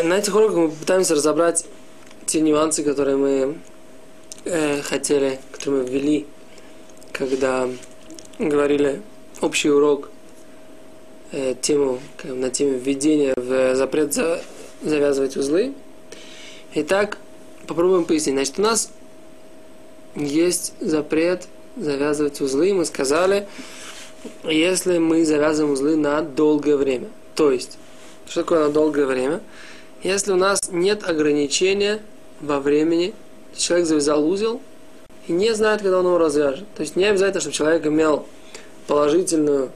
Э, на этих уроках мы пытаемся разобрать те нюансы, которые мы э, хотели, которые мы ввели, когда говорили общий урок э, тему, на теме введения в запрет за, завязывать узлы. Итак, попробуем пояснить. Значит, у нас есть запрет завязывать узлы. Мы сказали, если мы завязываем узлы на долгое время. То есть, что такое на долгое время? Если у нас нет ограничения во времени, человек завязал узел и не знает, когда он его развяжет. То есть не обязательно, чтобы человек имел положительную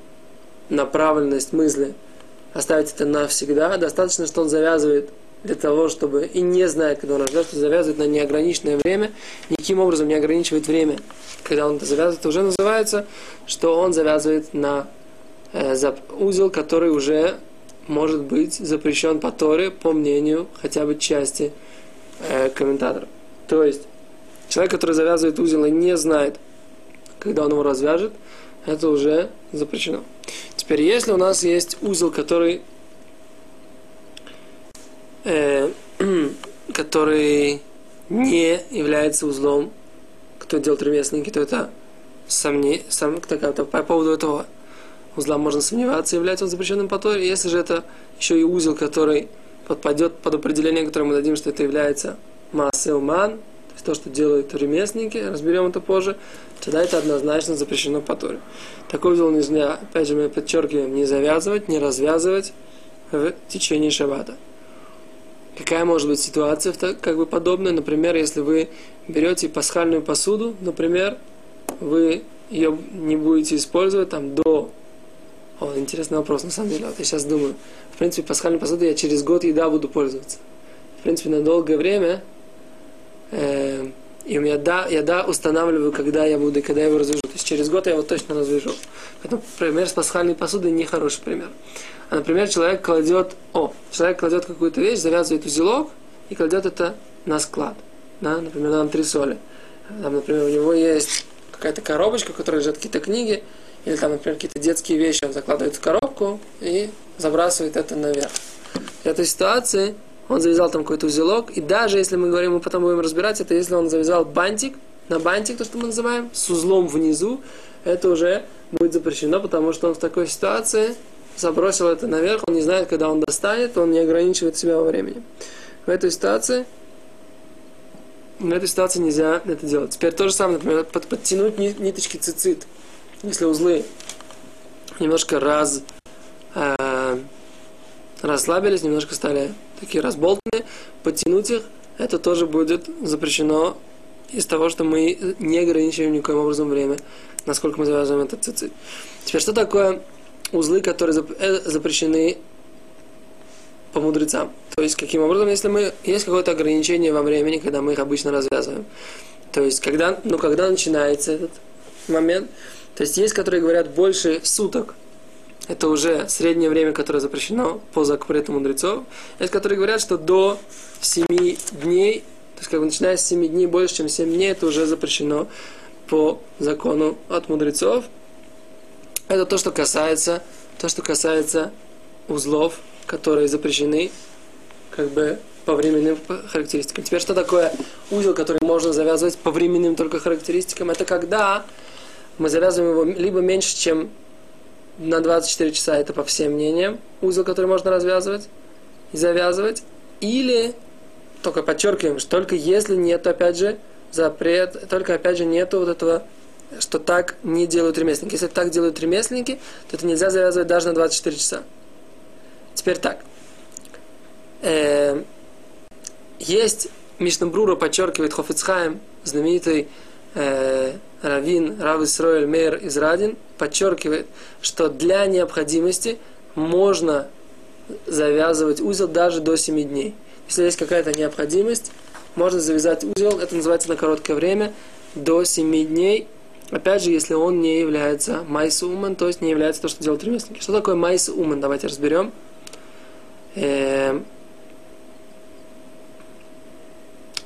направленность мысли, оставить это навсегда. Достаточно, что он завязывает для того, чтобы и не знает, когда он развяжет, завязывает на неограниченное время, никаким образом не ограничивает время, когда он это завязывает, это уже называется, что он завязывает на э, узел, который уже может быть запрещен по Торе, по мнению хотя бы части э, комментаторов. То есть, человек, который завязывает узел и не знает, когда он его развяжет, это уже запрещено. Теперь, если у нас есть узел, который, э, который не является узлом, кто делает ремесленники, то это сомне, сом, такая, по поводу этого узла можно сомневаться, является он запрещенным по Торе. Если же это еще и узел, который подпадет под определение, которое мы дадим, что это является массеуман, то есть то, что делают ремесленники, разберем это позже, тогда это однозначно запрещено по Торе. Такой узел нельзя, опять же мы подчеркиваем, не завязывать, не развязывать в течение шаббата. Какая может быть ситуация как бы подобная? Например, если вы берете пасхальную посуду, например, вы ее не будете использовать там до о, интересный вопрос, на самом деле. Вот я сейчас думаю. В принципе, пасхальной посудой я через год еда буду пользоваться. В принципе, на долгое время. Э, и у меня да, я да устанавливаю, когда я буду, когда я его развяжу. То есть через год я его точно развяжу. Поэтому пример с пасхальной посудой не хороший пример. А, например, человек кладет, о, человек кладет какую-то вещь, завязывает узелок и кладет это на склад. Да? Например, на антресоле. Там, например, у него есть какая-то коробочка, в которой лежат какие-то книги, или там, например, какие-то детские вещи он закладывает в коробку и забрасывает это наверх. В этой ситуации он завязал там какой-то узелок, и даже если мы говорим, мы потом будем разбирать, это если он завязал бантик, на бантик, то, что мы называем, с узлом внизу, это уже будет запрещено, потому что он в такой ситуации забросил это наверх, он не знает, когда он достанет, он не ограничивает себя во времени. В этой ситуации в этой ситуации нельзя это делать. Теперь то же самое, например, под, подтянуть ниточки цицит если узлы немножко раз, э, расслабились, немножко стали такие разболтанные, подтянуть их, это тоже будет запрещено из того, что мы не ограничиваем никаким образом время, насколько мы завязываем этот цицит. Теперь, что такое узлы, которые э, запрещены по мудрецам? То есть, каким образом, если мы есть какое-то ограничение во времени, когда мы их обычно развязываем. То есть, когда, ну, когда начинается этот момент, то есть есть, которые говорят больше суток. Это уже среднее время, которое запрещено по запрету мудрецов. Есть, которые говорят, что до 7 дней, то есть как бы начиная с 7 дней, больше, чем 7 дней, это уже запрещено по закону от мудрецов. Это то, что касается, то, что касается узлов, которые запрещены как бы по временным характеристикам. Теперь, что такое узел, который можно завязывать по временным только характеристикам? Это когда мы завязываем его либо меньше, чем на 24 часа, это по всем мнениям, узел, который можно развязывать и завязывать, или, только подчеркиваем, что только если нет, опять же, запрет, только, опять же, нету вот этого, что так не делают ремесленники. Если так делают ремесленники, то это нельзя завязывать даже на 24 часа. Теперь так. Э, есть Мишнабрура подчеркивает Хофицхайм, знаменитый э, Равин, Рав Исроэль Мейр из Радин подчеркивает, что для необходимости можно завязывать узел даже до 7 дней. Если есть какая-то необходимость, можно завязать узел, это называется на короткое время, до 7 дней, опять же, если он не является майсуман, то есть не является то, что делают ремесленники. Что такое майсуман? Давайте разберем. Эм,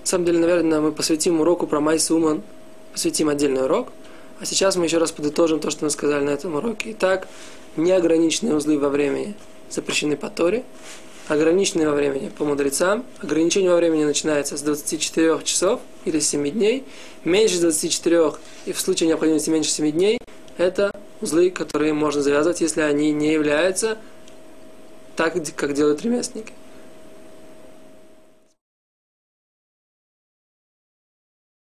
на самом деле, наверное, мы посвятим уроку про майсуман – посвятим отдельный урок. А сейчас мы еще раз подытожим то, что мы сказали на этом уроке. Итак, неограниченные узлы во времени запрещены по Торе, ограничены во времени по мудрецам. Ограничение во времени начинается с 24 часов или 7 дней. Меньше 24 и в случае необходимости меньше 7 дней это узлы, которые можно завязывать, если они не являются так, как делают ремесленники.